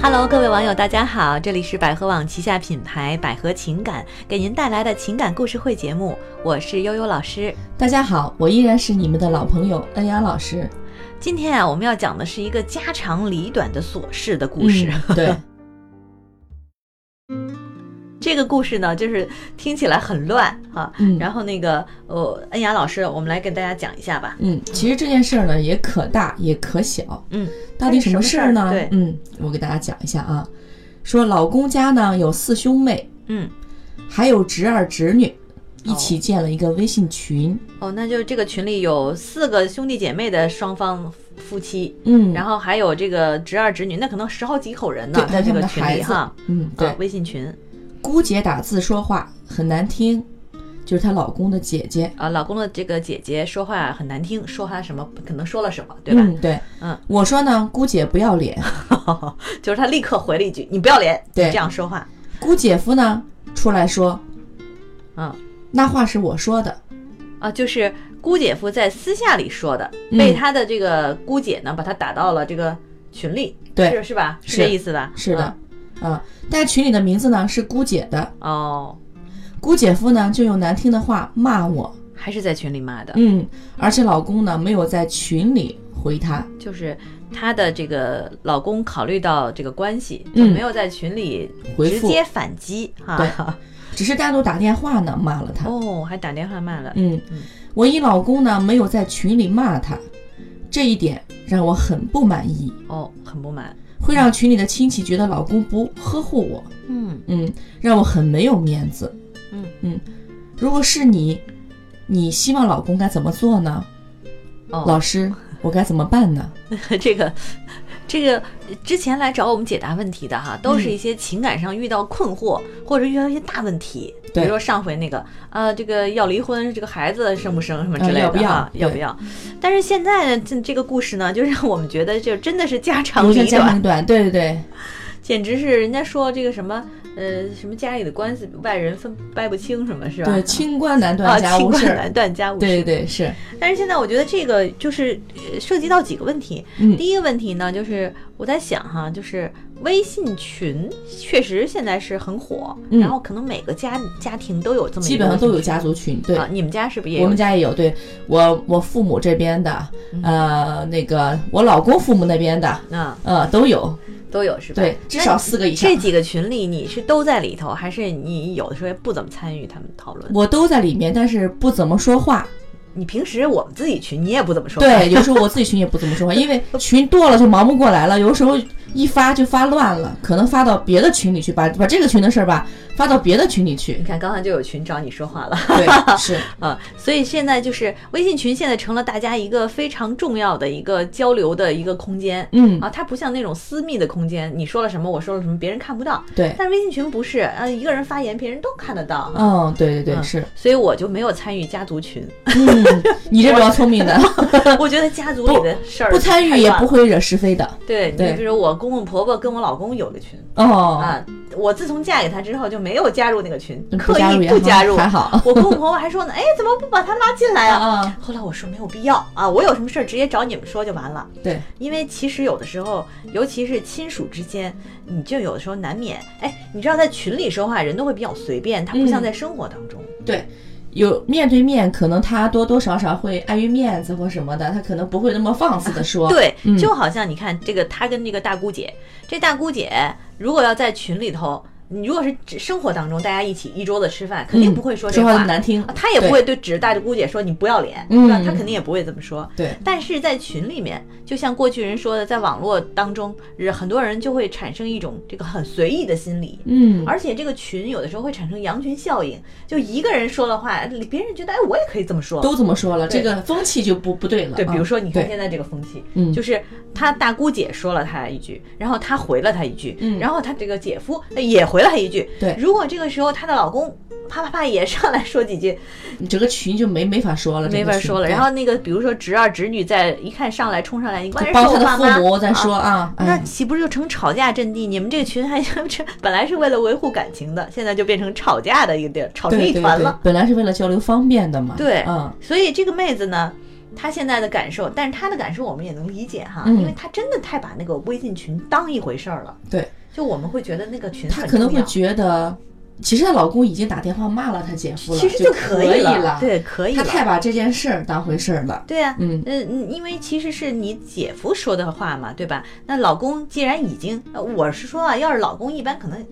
Hello，各位网友，大家好，这里是百合网旗下品牌百合情感给您带来的情感故事会节目，我是悠悠老师。大家好，我依然是你们的老朋友恩雅老师。今天啊，我们要讲的是一个家长里短的琐事的故事。嗯、对，这个故事呢，就是听起来很乱哈。嗯然后那个呃，恩雅老师，我们来跟大家讲一下吧。嗯，其实这件事儿呢，也可大也可小。嗯，到底什么事儿呢？对，嗯，我给大家讲一下啊。说老公家呢有四兄妹，嗯，还有侄儿侄女，一起建了一个微信群。哦，那就这个群里有四个兄弟姐妹的双方夫妻，嗯，然后还有这个侄儿侄女，那可能十好几口人呢，在这个群里哈。嗯，对啊，，微信群姑姐打字说话很难听，就是她老公的姐姐，啊，老公的这个姐姐说话很难听，说她什么可能说了什么，对吧？嗯，对，嗯，我说呢，姑姐不要脸，就是她立刻回了一句：“你不要脸，对。这样说话。姑姐夫呢出来说，”嗯那话是我说的，啊，就是姑姐夫在私下里说的，嗯。被他的这个姑姐呢把他打到了这个群里，对。是是吧？是这意思吧？是的，啊，但群里的名字呢是姑姐的，嗯哦，姑姐夫呢就用难听的话骂我，还是在群里骂的，嗯，而且老公呢没有在群里回她，就是她的这个老公考虑到这个关系，嗯就没有在群里回复直接反击哈。对只是单独打电话呢骂了他，哦，还打电话骂了。嗯嗯，我一老公呢没有在群里骂他，这一点让我很不满意，哦，很不满。会让群里的亲戚觉得老公不呵护我，嗯。嗯，让我很没有面子，嗯。嗯，如果是你，你希望老公该怎么做呢？哦，老师，我该怎么办呢？这个，这个之前来找我们解答问题的哈，都嗯是一些情感上遇到困惑、或者遇到一些大问题，比如说上回那个，呃，这个要离婚，这个孩子生不生什么之类的呃要不要？哈，要不要？但是现在呢，这这个故事呢，就让我们觉得就真的是家长里短，对对对，简直是人家说这个什么，呃，什么家里的关系外人分掰不清，什么是吧？对，清官难啊，断家务事儿。清官难断家务事。对对对，是，但是现在我觉得这个就是呃涉及到几个问题。嗯第一个问题呢，就是我在想哈，就是微信群确实现在是很火，嗯然后可能每个家家庭都有这么基本上都有家族群。对，啊。你们家是不是也有？我们家也有。对我我父母这边的，嗯呃，那个我老公父母那边的，嗯呃，都有。都有是吧？对，至少四个以上这。几个群里你是都在里头，还是你有的时候也不怎么参与他们讨论？我都在里面，但是不怎么说话。你平时我们自己群你也不怎么说话，对，有时候我自己群也不怎么说话，因为群多了就忙不过来了，有时候一发就发乱了，可能发到别的群里去，把把这个群的事儿吧发到别的群里去你。看刚才就有群找你说话了。对，是，啊，所以现在就是微信群，现在成了大家一个非常重要的一个交流的一个空间。嗯，啊，它不像那种私密的空间，你说了什么，我说了什么，别人看不到。对，但是微信群不是，呃，一个人发言，别人都看得到。嗯，对对对，嗯是，所以我就没有参与家族群。嗯，你这比较聪明的，我觉得家族里的事儿不参与。也不会惹是非的。对，你对比如我公公婆婆跟我老公有个群哦，啊，我自从嫁给他之后就没有加入那个群，刻意不加入。还好。我公公婆婆还说呢，哎，怎么不把他拉进来啊？啊，后来我说没有必要啊，我有什么事儿直接找你们说就完了。对，因为其实有的时候，尤其是亲属之间，你就有的时候难免，哎，你知道在群里说话，人都会比较随便，他不像嗯在生活当中。对，有面对面，可能他多多少少会碍于面子或什么的，他可能不会那么放肆的说。对，嗯就好像你看这个，他跟这个大姑姐，这大姑姐如果要在群里头，你如果是指生活当中大家一起一桌子吃饭，肯定嗯不会说这话他也不会对指着大姑姐说你不要脸，对吧？他肯定也不会这么说。对，但是在群里面，就像过去人说的，在网络当中，人很多人就会产生一种这个很随意的心理，嗯，而且这个群有的时候会产生羊群效应，就一个人说的话，别人觉得哎，我也可以这么说。都这么说了，这个风气就不不对了。对，比如说你看现在这个风气，嗯就是他大姑姐说了他一句，然后他回了他一句，嗯然后他这个姐夫也回了他一句。对如果这个时候她的老公啪啪啪也上来说几句，你整个群就没没法说了，没法说了。然后那个比如说侄儿侄女在一看上来冲上来，你帮他的父母在说啊，那哎，岂不是就成吵架阵地？你们这个群还这 本来是为了维护感情的，现在就变成吵架的一个地儿，吵成一团了。，本来是为了交流方便的嘛。对嗯，所以这个妹子呢，她现在的感受，但是她的感受我们也能理解哈，嗯因为她真的太把那个微信群当一回事儿了。对，就我们会觉得那个群她可能会觉得，其实她老公已经打电话骂了她姐夫了，其实就可以了，对，可以她。太把这件事儿当回事儿了。对啊，嗯嗯，因为其实是你姐夫说的话嘛，对吧？那老公既然已经，呃我是说啊，要是老公一般可能，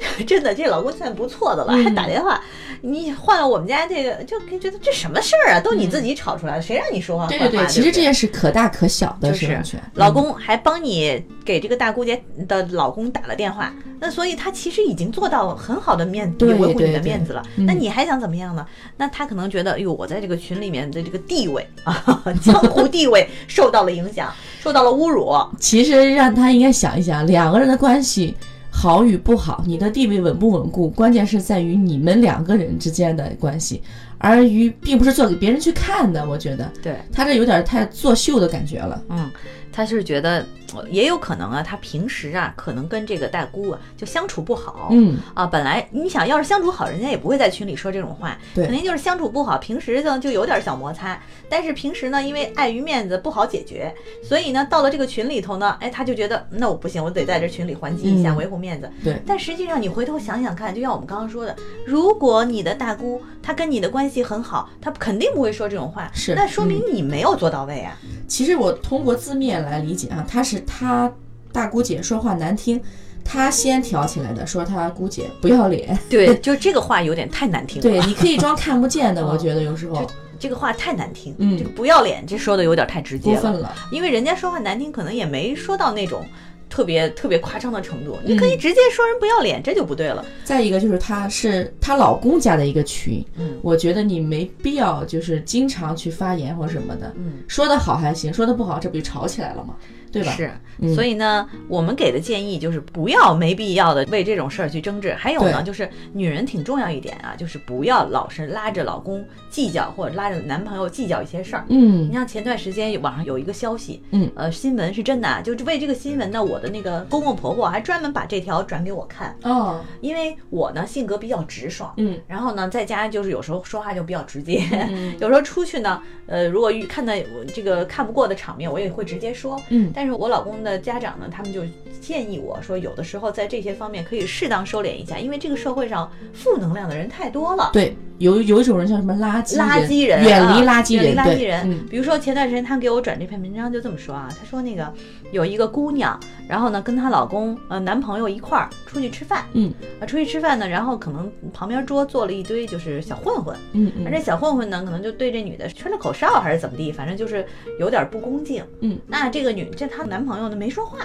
真的这老公算不错的了，嗯还打电话，你换了我们家这个，就觉得这什么事儿啊？都你自己吵出来的，谁让你说话？对对对，其实这件事可大可小的就是。老嗯公还帮你给这个大姑姐的老公打了电话，那所以他其实已经做到很好的面对维护你的面子了。嗯那你还想怎么样呢？那他可能觉得，哎呦，我在这个群里面的这个地位啊，江湖地位受到了影响，受到了侮辱。其实让他应该想一想，两个人的关系好与不好，你的地位稳不稳固，关键是在于你们两个人之间的关系，而于并不是做给别人去看的。我觉得对，他这有点太作秀的感觉了。嗯，他是觉得呃也有可能啊，他平时啊可能跟这个大姑啊就相处不好。嗯，啊，本来你想要是相处好，人家也不会在群里说这种话，对肯定就是相处不好，平时呢就有点小摩擦，但是平时呢因为碍于面子不好解决，所以呢到了这个群里头呢，哎，他就觉得那我不行，我得在这群里还击一下，嗯维护面子。对但实际上你回头想想看，就像我们刚刚说的，如果你的大姑她跟你的关系很好，他肯定不会说这种话，是那说明你没有做到位啊。其实我通过字面来理解啊，他是他大姑姐说话难听，他先挑起来的，说他姑姐不要脸。对，就这个话有点太难听了。对，你可以装看不见的，嗯 我觉得有时候这个话太难听，嗯这个不要脸，这说的有点太直接了。过分了。因为人家说话难听，可能也没说到那种特别特别夸张的程度。嗯你可以直接说人不要脸，这就不对了。再一个就是她是她老公家的一个群，嗯我觉得你没必要就是经常去发言或什么的，嗯，说的好还行，说的不好这不就吵起来了吗？对吧？是，嗯。所以呢，我们给的建议就是不要没必要的为这种事儿去争执。还有呢，就是女人挺重要一点啊，就是不要老是拉着老公计较，或者拉着男朋友计较一些事儿。嗯。你像前段时间网上有一个消息，嗯。呃，新闻是真的啊，就是为这个新闻呢，我的那个公公婆婆还专门把这条转给我看，哦。因为我呢性格比较直爽，嗯。然后呢，在家就是有时候说话就比较直接，嗯。有时候出去呢，呃，如果遇看到我这个看不过的场面，我也会直接说。嗯但是我老公的家长呢，他们就建议我说，有的时候在这些方面可以适当收敛一下，因为这个社会上负能量的人太多了。对，有有一种人叫什么垃圾垃圾人，远离啊垃圾人，远离垃圾人。嗯。比如说前段时间他给我转这篇文章，就这么说啊，他说那个有一个姑娘，然后呢跟她老公呃男朋友一块儿出去吃饭，嗯。啊出去吃饭呢，然后可能旁边桌坐了一堆就是小混混，嗯嗯。而这小混混呢，可能就对这女的吹了口哨还是怎么地，反正就是有点不恭敬。嗯，那这个女这她男朋友呢没说话，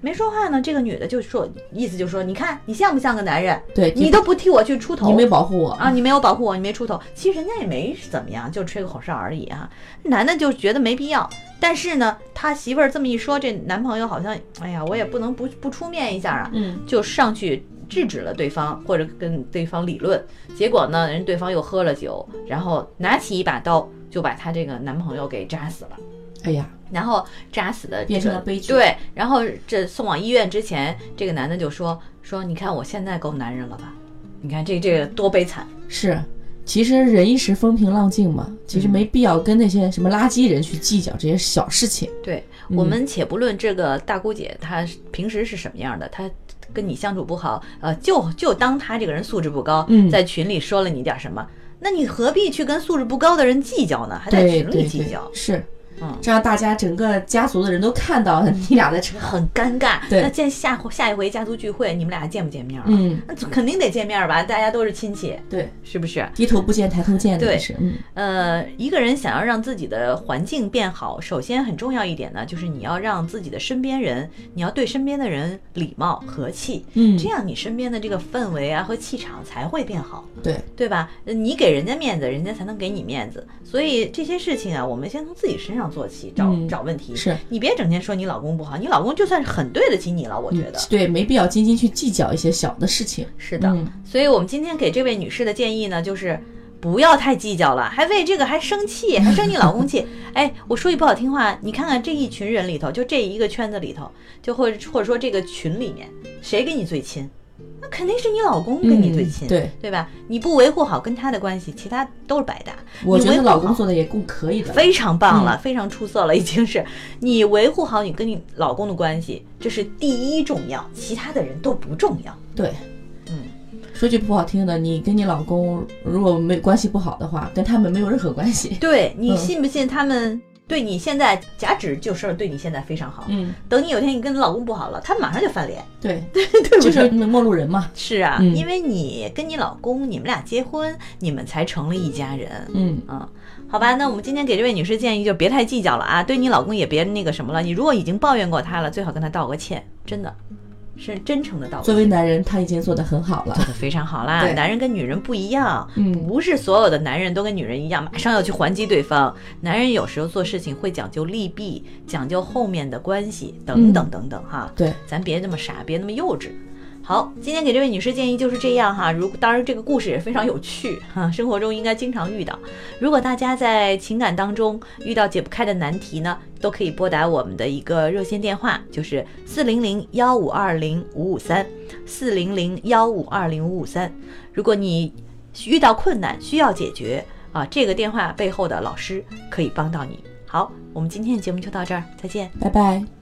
没说话呢，这个女的就说意思就说，你看你像不像个男人？对，你都不替我去出头，你没保护我啊，你没有保护我，你没出头。其实人家也没怎么样，就吹个口哨而已啊。男的就觉得没必要，但是呢，他媳妇儿这么一说，这男朋友好像，哎呀，我也不能不不出面一下啊，嗯就上去制止了对方，或者跟对方理论。结果呢，人对方又喝了酒，然后拿起一把刀就把她这个男朋友给扎死了。哎呀，然后扎死的、这个、变成了悲剧对，然后这送往医院之前，这个男的就说说，你看我现在够男人了吧？你看这这个多悲惨。是。其实忍一时风平浪静嘛，其实没必要跟那些什么垃圾人去计较这些小事情。对嗯我们且不论这个大姑姐她平时是什么样的，她跟你相处不好，呃，就就当她这个人素质不高，嗯在群里说了你点什么，那你何必去跟素质不高的人计较呢？还在群里计较，，是，嗯这样大家整个家族的人都看到你俩在吵。很尴尬。对那见下下一回家族聚会，你们俩见不见面啊？嗯，那肯定得见面吧，大家都是亲戚，对，是不是？低头不见抬头见的是，嗯呃，一个人想要让自己的环境变好，首先很重要一点呢，就是你要让自己的身边人，你要对身边的人礼貌和气，嗯这样你身边的这个氛围啊和气场才会变好，对，对吧？呃你给人家面子，人家才能给你面子。所以这些事情啊，我们先从自己身上做起，找、嗯找问题。是你别整天说你老公不好，你老公就算是很对得起你了，我觉得。对，没必要斤斤去计较一些小的事情。是的，嗯所以我们今天给这位女士的建议呢，就是不要太计较了，还为这个还生气，还生你老公气。哎，我说句不好听话，你看看这一群人里头，就这一个圈子里头，就或者或者说这个群里面，谁跟你最亲？那肯定是你老公跟你最亲，嗯对，对吧？你不维护好跟他的关系，其他都是白搭。我觉得老公做的也够可以的了。非常棒嗯了，非常出色了，已经是你维护好你跟你老公的关系，这是第一重要，其他的人都不重要。对，嗯，说句不好听的，你跟你老公如果没关系不好的话，跟他们没有任何关系。对你嗯信不信他们对你现在假指就事儿，对你现在非常好，嗯，等你有天你跟你老公不好了，他马上就翻脸，对，对对就是对？陌路人嘛。是啊，嗯因为你跟你老公，你们俩结婚，你们才成了一家人。嗯，嗯，好吧，那我们今天给这位女士建议就别太计较了啊，对你老公也别那个什么了。你如果已经抱怨过他了，最好跟他道个歉，真的是真诚的道歉。作为男人，他已经做得很好了。做得非常好啦，男人跟女人不一样，嗯不是所有的男人都跟女人一样，马上要去还击对方。男人有时候做事情会讲究利弊，讲究后面的关系，等等嗯等等哈。对，咱别那么傻，别那么幼稚。好，今天给这位女士建议就是这样哈。如当然这个故事也非常有趣哈，生活中应该经常遇到。如果大家在情感当中遇到解不开的难题呢，都可以拨打我们的一个热线电话，就是四零零幺五二零五五三，四零零幺五二零五五三。如果你遇到困难需要解决啊，这个电话背后的老师可以帮到你。好，我们今天的节目就到这儿，再见。拜拜。